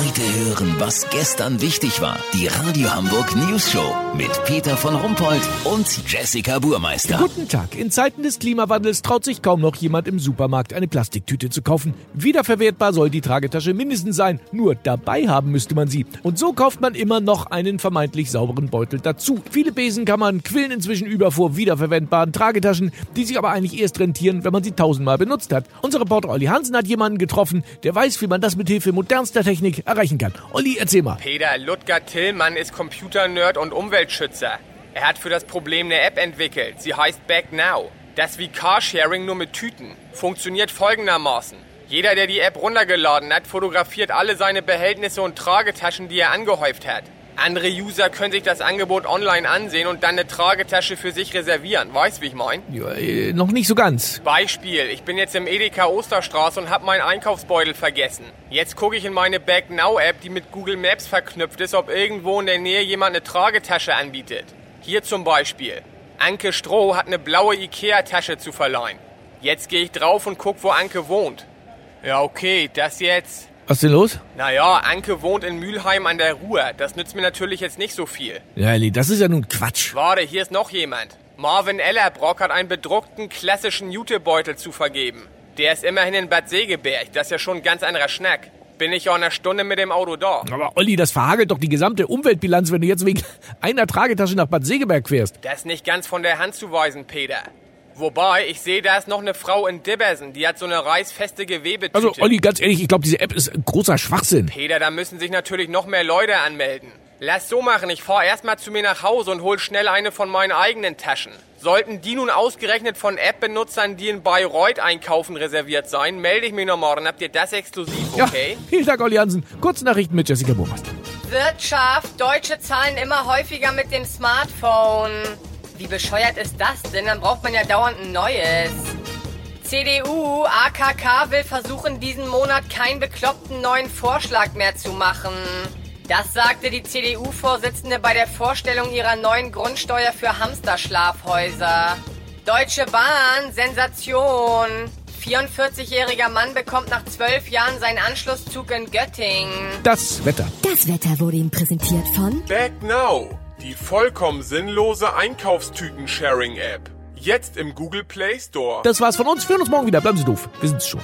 Heute hören, was gestern wichtig war. Die Radio Hamburg News Show mit Peter von Rumpold und Jessica Burmeister. Guten Tag. In Zeiten des Klimawandels traut sich kaum noch jemand im Supermarkt eine Plastiktüte zu kaufen. Wiederverwertbar soll die Tragetasche mindestens sein. Nur dabei haben müsste man sie. Und so kauft man immer noch einen vermeintlich sauberen Beutel dazu. Viele Besenkammern quillen inzwischen über vor wiederverwendbaren Tragetaschen, die sich aber eigentlich erst rentieren, wenn man sie tausendmal benutzt hat. Unser Reporter Olli Hansen hat jemanden getroffen, der weiß, wie man das mit Hilfe modernster Technik erreichen kann. Olli, erzähl mal. Peter Ludger Tillmann ist Computernerd und Umweltschützer. Er hat für das Problem eine App entwickelt. Sie heißt Back Now. Das wie Carsharing nur mit Tüten. Funktioniert folgendermaßen. Jeder, der die App runtergeladen hat, fotografiert alle seine Behältnisse und Tragetaschen, die er angehäuft hat. Andere User können sich das Angebot online ansehen und dann eine Tragetasche für sich reservieren. Weißt, wie ich mein? Ja, äh, noch nicht so ganz. Beispiel, ich bin jetzt im Edeka Osterstraße und habe meinen Einkaufsbeutel vergessen. Jetzt gucke ich in meine Back Now App, die mit Google Maps verknüpft ist, ob irgendwo in der Nähe jemand eine Tragetasche anbietet. Hier zum Beispiel. Anke Stroh hat eine blaue Ikea-Tasche zu verleihen. Jetzt gehe ich drauf und guck, wo Anke wohnt. Ja, okay, das jetzt. Was ist denn los? Naja, Anke wohnt in Mülheim an der Ruhr. Das nützt mir natürlich jetzt nicht so viel. Ja, Elli, das ist ja nun Quatsch. Warte, hier ist noch jemand. Marvin Ellerbrock hat einen bedruckten klassischen Jutebeutel zu vergeben. Der ist immerhin in Bad Segeberg. Das ist ja schon ein ganz anderer Schnack. Bin ich ja in einer Stunde mit dem Auto da. Aber Olli, das verhagelt doch die gesamte Umweltbilanz, wenn du jetzt wegen einer Tragetasche nach Bad Segeberg fährst. Das ist nicht ganz von der Hand zu weisen, Peter. Wobei, ich sehe, da ist noch eine Frau in Dibbersen, die hat so eine reißfeste Gewebetüte. Also, Olli, ganz ehrlich, ich glaube, diese App ist großer Schwachsinn. Peter, da müssen sich natürlich noch mehr Leute anmelden. Lass so machen, ich fahr erstmal zu mir nach Hause und hol schnell eine von meinen eigenen Taschen. Sollten die nun ausgerechnet von App-Benutzern, die in Bayreuth einkaufen, reserviert sein, melde ich mich noch morgen. Habt ihr das exklusiv, okay? Ja, vielen Dank, Olli Hansen. Kurznachrichten mit Jessica Burmeister. Wirtschaft. Deutsche zahlen immer häufiger mit dem Smartphone. Wie bescheuert ist das denn? Dann braucht man ja dauernd ein neues. CDU, AKK will versuchen, diesen Monat keinen bekloppten neuen Vorschlag mehr zu machen. Das sagte die CDU-Vorsitzende bei der Vorstellung ihrer neuen Grundsteuer für Hamsterschlafhäuser. Deutsche Bahn, Sensation. 44-jähriger Mann bekommt nach zwölf Jahren seinen Anschlusszug in Göttingen. Das Wetter. Das Wetter wurde ihm präsentiert von Back Now, die vollkommen sinnlose Einkaufstüten-Sharing-App. Jetzt im Google Play Store. Das war's von uns. Wir hören uns morgen wieder. Bleiben Sie doof. Wir sind's schon.